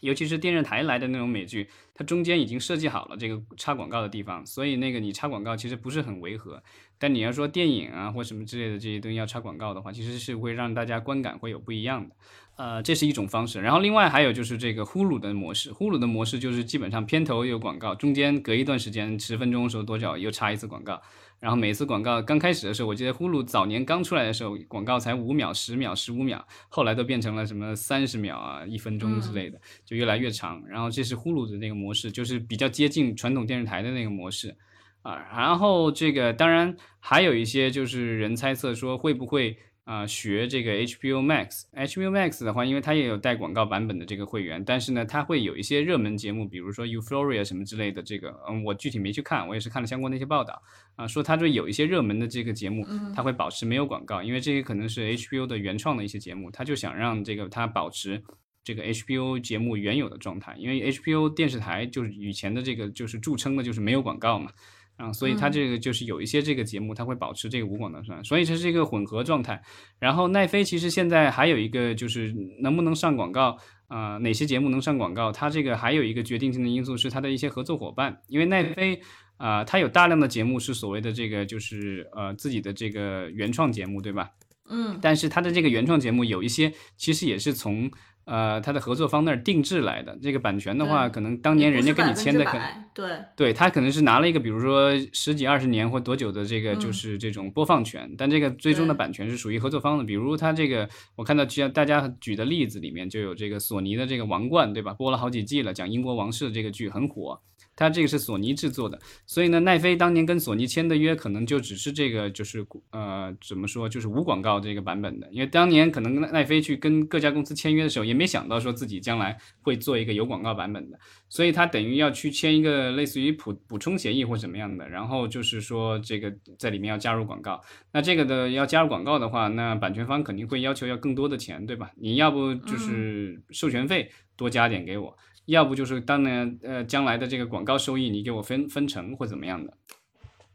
尤其是电视台来的那种美剧，它中间已经设计好了这个插广告的地方，所以那个你插广告其实不是很违和。但你要说电影啊或什么之类的这些东西要插广告的话，其实是会让大家观感会有不一样的。呃，这是一种方式。然后另外还有就是这个呼噜的模式，呼噜的模式就是基本上片头有广告，中间隔一段时间十分钟的时候多少又插一次广告。然后每次广告刚开始的时候，我记得呼噜早年刚出来的时候，广告才五秒、十秒、十五秒，后来都变成了什么三十秒啊、一分钟之类的，就越来越长。然后这是呼噜的那个模式，就是比较接近传统电视台的那个模式啊。然后这个当然还有一些就是人猜测说会不会。啊，学这个 HBO Max，HBO Max 的话，因为它也有带广告版本的这个会员，但是呢，它会有一些热门节目，比如说 Euphoria 什么之类的，这个，嗯，我具体没去看，我也是看了相关的一些报道，啊，说它这有一些热门的这个节目，它会保持没有广告，因为这些可能是 HBO 的原创的一些节目，它就想让这个它保持这个 HBO 节目原有的状态，因为 HBO 电视台就是以前的这个就是著称的就是没有广告嘛。啊，所以它这个就是有一些这个节目，它会保持这个无广告算，所以这是一个混合状态。然后奈飞其实现在还有一个就是能不能上广告啊？哪些节目能上广告？它这个还有一个决定性的因素是它的一些合作伙伴，因为奈飞啊，它有大量的节目是所谓的这个就是呃自己的这个原创节目，对吧？嗯，但是它的这个原创节目有一些其实也是从。呃，他的合作方那儿定制来的这个版权的话，可能当年人家跟你签的，可对对，他可能是拿了一个，比如说十几二十年或多久的这个就是这种播放权，但这个最终的版权是属于合作方的。比如他这个，我看到像大家举的例子里面就有这个索尼的这个《王冠》，对吧？播了好几季了，讲英国王室的这个剧很火。它这个是索尼制作的，所以呢，奈飞当年跟索尼签的约可能就只是这个，就是呃，怎么说，就是无广告这个版本的。因为当年可能奈飞去跟各家公司签约的时候，也没想到说自己将来会做一个有广告版本的，所以他等于要去签一个类似于补补充协议或怎么样的，然后就是说这个在里面要加入广告。那这个的要加入广告的话，那版权方肯定会要求要更多的钱，对吧？你要不就是授权费多加点给我。要不就是当年呃将来的这个广告收益你给我分分成或怎么样的，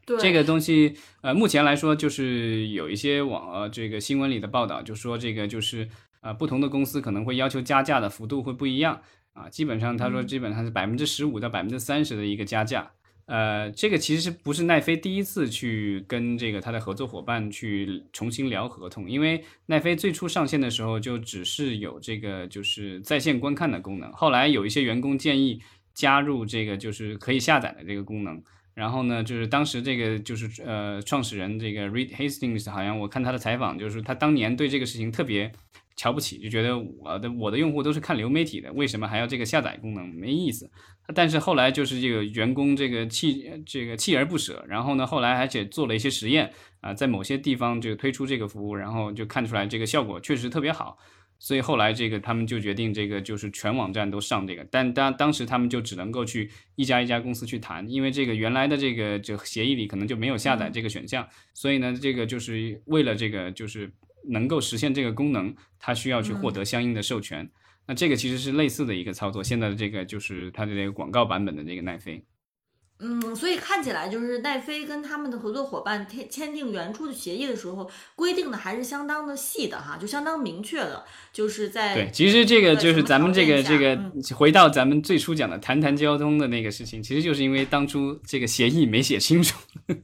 对。这个东西呃目前来说就是有一些网呃这个新闻里的报道就说这个就是呃不同的公司可能会要求加价的幅度会不一样。啊基本上他说基本上是百分之十五到百分之三十的一个加价。呃，这个其实不是奈飞第一次去跟这个他的合作伙伴去重新聊合同，因为奈飞最初上线的时候就只是有这个就是在线观看的功能，后来有一些员工建议加入这个就是可以下载的这个功能，然后呢，就是当时这个就是呃创始人这个 Reed Hastings 好像我看他的采访，就是他当年对这个事情特别。瞧不起，就觉得我的我的用户都是看流媒体的，为什么还要这个下载功能？没意思。但是后来就是这个员工这个锲这个锲而不舍，然后呢，后来而且做了一些实验啊，在某些地方就推出这个服务，然后就看出来这个效果确实特别好，所以后来这个他们就决定这个就是全网站都上这个，但当当时他们就只能够去一家一家公司去谈，因为这个原来的这个就协议里可能就没有下载这个选项，所以呢，这个就是为了这个就是。能够实现这个功能，它需要去获得相应的授权。那这个其实是类似的一个操作。现在的这个就是它的这个广告版本的这个奈飞。嗯，所以看起来就是奈飞跟他们的合作伙伴签签订原初的协议的时候，规定的还是相当的细的哈，就相当明确的，就是在对。其实这个就是咱们这个这个回到咱们最初讲的谈谈交通的那个事情，其实就是因为当初这个协议没写清楚，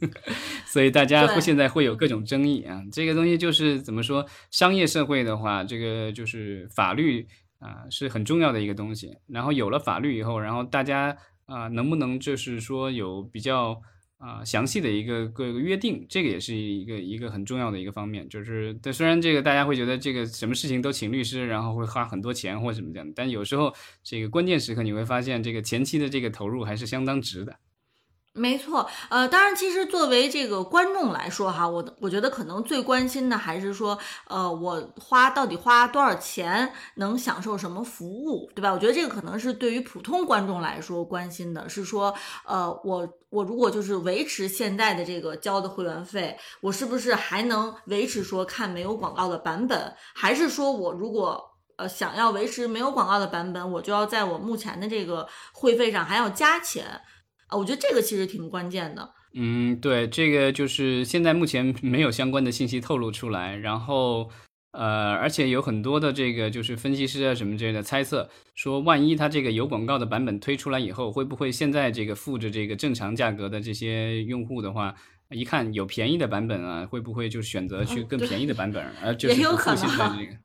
[laughs] 所以大家会现在会有各种争议啊。这个东西就是怎么说，商业社会的话，这个就是法律啊是很重要的一个东西。然后有了法律以后，然后大家。啊，能不能就是说有比较啊详细的一个个约定，这个也是一个一个很重要的一个方面。就是，对虽然这个大家会觉得这个什么事情都请律师，然后会花很多钱或什么这样，但有时候这个关键时刻你会发现，这个前期的这个投入还是相当值的。没错，呃，当然，其实作为这个观众来说，哈，我我觉得可能最关心的还是说，呃，我花到底花多少钱能享受什么服务，对吧？我觉得这个可能是对于普通观众来说关心的，是说，呃，我我如果就是维持现在的这个交的会员费，我是不是还能维持说看没有广告的版本？还是说我如果呃想要维持没有广告的版本，我就要在我目前的这个会费上还要加钱？我觉得这个其实挺关键的。嗯，对，这个就是现在目前 [laughs] 没有相关的信息透露出来，然后呃，而且有很多的这个就是分析师啊什么之类的猜测，说万一它这个有广告的版本推出来以后，会不会现在这个付着这个正常价格的这些用户的话，一看有便宜的版本啊，会不会就选择去更便宜的版本，而 [laughs] 就是不付现在这个？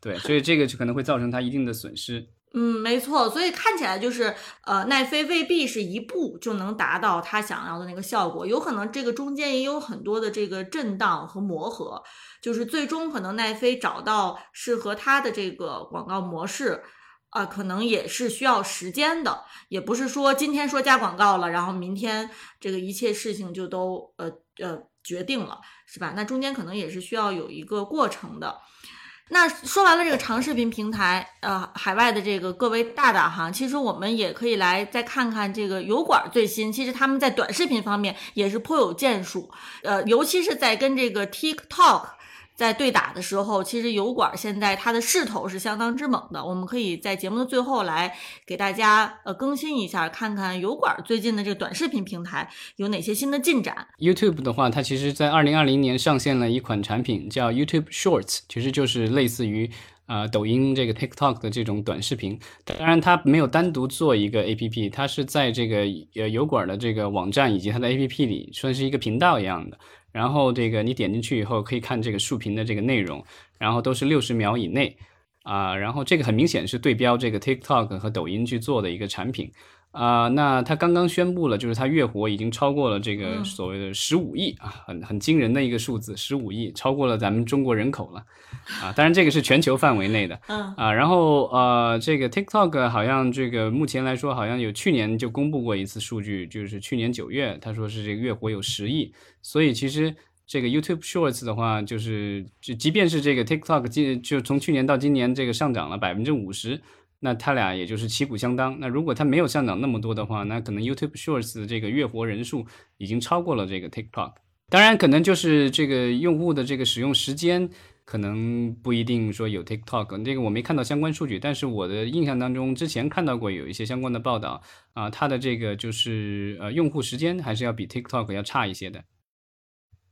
对，所以这个就可能会造成它一定的损失。嗯，没错，所以看起来就是，呃，奈飞未必是一步就能达到他想要的那个效果，有可能这个中间也有很多的这个震荡和磨合，就是最终可能奈飞找到适合他的这个广告模式，啊，可能也是需要时间的，也不是说今天说加广告了，然后明天这个一切事情就都呃呃决定了，是吧？那中间可能也是需要有一个过程的。那说完了这个长视频平台，呃，海外的这个各位大大哈，其实我们也可以来再看看这个油管最新。其实他们在短视频方面也是颇有建树，呃，尤其是在跟这个 TikTok。在对打的时候，其实油管现在它的势头是相当之猛的。我们可以在节目的最后来给大家呃更新一下，看看油管最近的这个短视频平台有哪些新的进展。YouTube 的话，它其实在二零二零年上线了一款产品，叫 YouTube Shorts，其实就是类似于呃抖音这个 TikTok 的这种短视频。当然，它没有单独做一个 APP，它是在这个呃油管的这个网站以及它的 APP 里，算是一个频道一样的。然后这个你点进去以后，可以看这个竖屏的这个内容，然后都是六十秒以内啊。然后这个很明显是对标这个 TikTok 和抖音去做的一个产品。啊，那他刚刚宣布了，就是他月活已经超过了这个所谓的十五亿啊，很很惊人的一个数字，十五亿，超过了咱们中国人口了啊。当然这个是全球范围内的，嗯啊，然后呃，这个 TikTok 好像这个目前来说，好像有去年就公布过一次数据，就是去年九月，他说是这个月活有十亿，所以其实这个 YouTube Shorts 的话，就是就即便是这个 TikTok 今就从去年到今年这个上涨了百分之五十。那它俩也就是旗鼓相当。那如果它没有上涨那么多的话，那可能 YouTube Shorts 的这个月活人数已经超过了这个 TikTok。当然，可能就是这个用户的这个使用时间可能不一定说有 TikTok。这个我没看到相关数据，但是我的印象当中，之前看到过有一些相关的报道啊，它的这个就是呃用户时间还是要比 TikTok 要差一些的。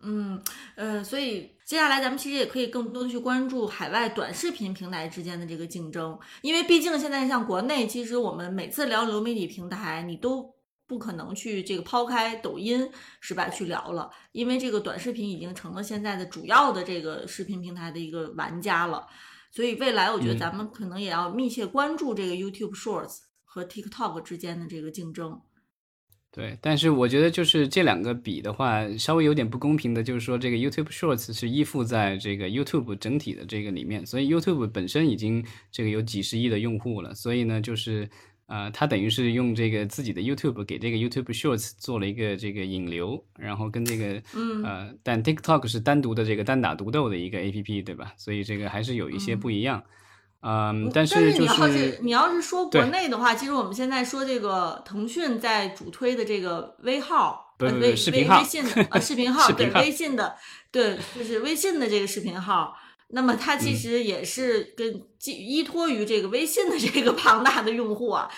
嗯，呃，所以接下来咱们其实也可以更多的去关注海外短视频平台之间的这个竞争，因为毕竟现在像国内，其实我们每次聊流媒体平台，你都不可能去这个抛开抖音是吧去聊了，因为这个短视频已经成了现在的主要的这个视频平台的一个玩家了，所以未来我觉得咱们可能也要密切关注这个 YouTube Shorts 和 TikTok 之间的这个竞争。对，但是我觉得就是这两个比的话，稍微有点不公平的，就是说这个 YouTube Shorts 是依附在这个 YouTube 整体的这个里面，所以 YouTube 本身已经这个有几十亿的用户了，所以呢，就是呃，它等于是用这个自己的 YouTube 给这个 YouTube Shorts 做了一个这个引流，然后跟这个呃，但 TikTok 是单独的这个单打独斗的一个 APP，对吧？所以这个还是有一些不一样。嗯，但是你要是你要是说国内的话，其实我们现在说这个腾讯在主推的这个微号，微微微信的呃视频号，[laughs] 对微信的，对就是微信的这个视频号，那么它其实也是跟依托于这个微信的这个 [laughs] 庞大的用户啊，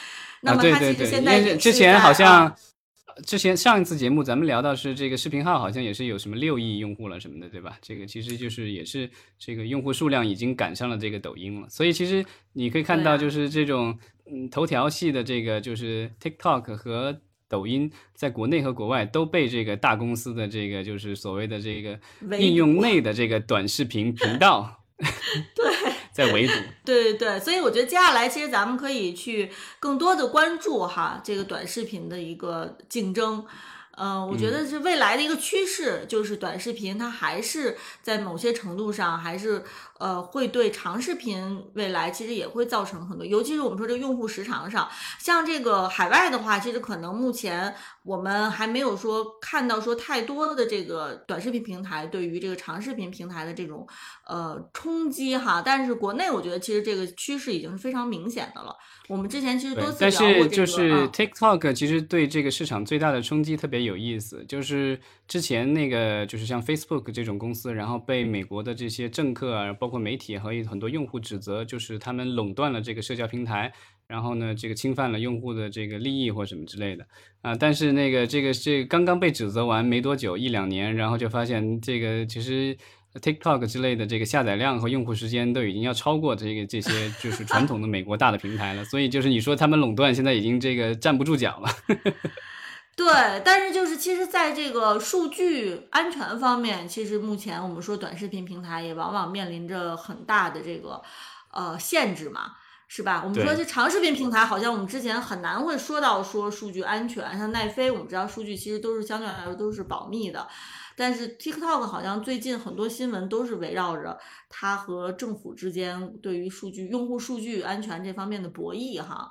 那么它其实现在之前好像。之前上一次节目咱们聊到是这个视频号好像也是有什么六亿用户了什么的，对吧？这个其实就是也是这个用户数量已经赶上了这个抖音了。所以其实你可以看到，就是这种嗯头条系的这个就是 TikTok 和抖音，在国内和国外都被这个大公司的这个就是所谓的这个应用内的这个短视频频道 [laughs] 对。在围堵，[laughs] 对对对，所以我觉得接下来其实咱们可以去更多的关注哈这个短视频的一个竞争，嗯，我觉得是未来的一个趋势，就是短视频它还是在某些程度上还是。呃，会对长视频未来其实也会造成很多，尤其是我们说这个用户时长上，像这个海外的话，其实可能目前我们还没有说看到说太多的这个短视频平台对于这个长视频平台的这种呃冲击哈。但是国内我觉得其实这个趋势已经是非常明显的了。我们之前其实多次聊过这个。但是就是 TikTok 其实对这个市场最大的冲击特别有意思，就是之前那个就是像 Facebook 这种公司，然后被美国的这些政客啊。包括媒体和很多用户指责，就是他们垄断了这个社交平台，然后呢，这个侵犯了用户的这个利益或什么之类的啊。但是那个这个这刚刚被指责完没多久，一两年，然后就发现这个其实 TikTok 之类的这个下载量和用户时间都已经要超过这个这些就是传统的美国大的平台了。所以就是你说他们垄断，现在已经这个站不住脚了。[laughs] 对，但是就是其实，在这个数据安全方面，其实目前我们说短视频平台也往往面临着很大的这个呃限制嘛，是吧？我们说这长视频平台，好像我们之前很难会说到说数据安全，像奈飞，我们知道数据其实都是相对来说都是保密的，但是 TikTok 好像最近很多新闻都是围绕着它和政府之间对于数据用户数据安全这方面的博弈哈。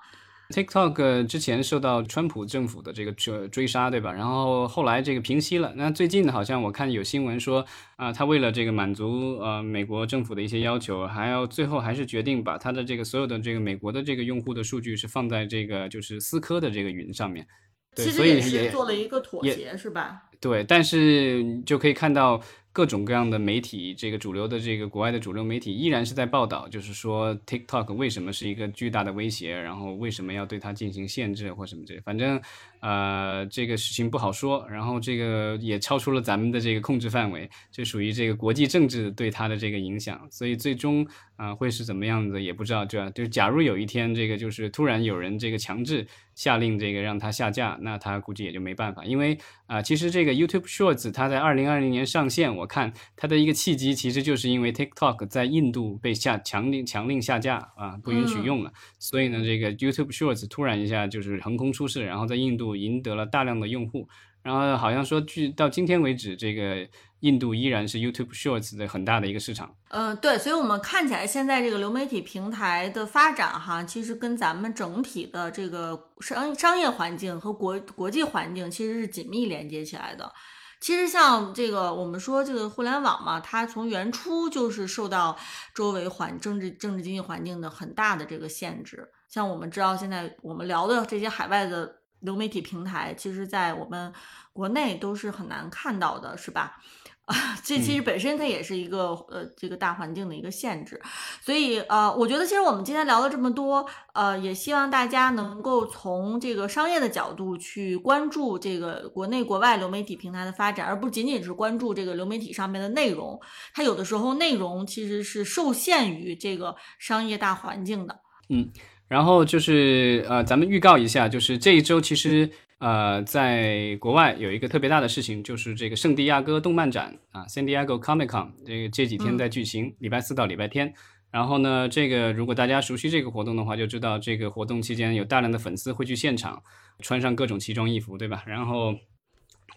TikTok 之前受到川普政府的这个追追杀，对吧？然后后来这个平息了。那最近好像我看有新闻说，啊，他为了这个满足呃美国政府的一些要求，还要最后还是决定把他的这个所有的这个美国的这个用户的数据是放在这个就是思科的这个云上面。对，所以也是做了一个妥协，是吧？对，但是就可以看到。各种各样的媒体，这个主流的这个国外的主流媒体依然是在报道，就是说 TikTok 为什么是一个巨大的威胁，然后为什么要对它进行限制或什么这，反正呃这个事情不好说，然后这个也超出了咱们的这个控制范围，这属于这个国际政治对它的这个影响，所以最终啊会是怎么样子也不知道，这就假如有一天这个就是突然有人这个强制下令这个让它下架，那它估计也就没办法，因为啊其实这个 YouTube Shorts 它在二零二零年上线我。我看它的一个契机，其实就是因为 TikTok 在印度被下强令强令下架啊，不允许用了，所以呢，这个 YouTube Shorts 突然一下就是横空出世，然后在印度赢得了大量的用户，然后好像说据到今天为止，这个印度依然是 YouTube Shorts 的很大的一个市场。嗯，对，所以我们看起来现在这个流媒体平台的发展哈，其实跟咱们整体的这个商商业环境和国国际环境其实是紧密连接起来的。其实像这个，我们说这个互联网嘛，它从原初就是受到周围环政治、政治经济环境的很大的这个限制。像我们知道，现在我们聊的这些海外的流媒体平台，其实在我们国内都是很难看到的，是吧？啊，[laughs] 这其实本身它也是一个呃这个大环境的一个限制，所以呃，我觉得其实我们今天聊了这么多，呃，也希望大家能够从这个商业的角度去关注这个国内国外流媒体平台的发展，而不仅仅是关注这个流媒体上面的内容。它有的时候内容其实是受限于这个商业大环境的。嗯，然后就是呃，咱们预告一下，就是这一周其实。呃，在国外有一个特别大的事情，就是这个圣地亚哥动漫展啊，San Diego Comic Con，这个这几天在举行，礼拜四到礼拜天。然后呢，这个如果大家熟悉这个活动的话，就知道这个活动期间有大量的粉丝会去现场，穿上各种奇装异服，对吧？然后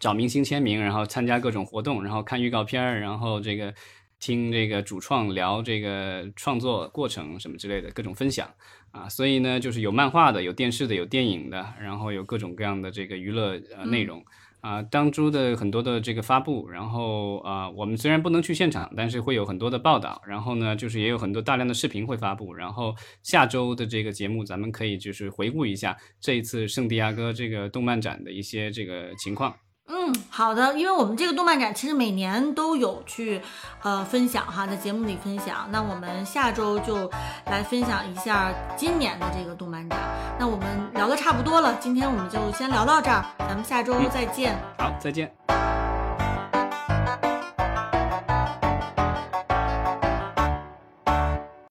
找明星签名，然后参加各种活动，然后看预告片儿，然后这个听这个主创聊这个创作过程什么之类的各种分享。啊，所以呢，就是有漫画的，有电视的，有电影的，然后有各种各样的这个娱乐呃内容啊。当初的很多的这个发布，然后啊，我们虽然不能去现场，但是会有很多的报道。然后呢，就是也有很多大量的视频会发布。然后下周的这个节目，咱们可以就是回顾一下这一次圣地亚哥这个动漫展的一些这个情况。嗯，好的，因为我们这个动漫展其实每年都有去，呃，分享哈，在节目里分享。那我们下周就来分享一下今年的这个动漫展。那我们聊的差不多了，今天我们就先聊到这儿，咱们下周再见。好，再见。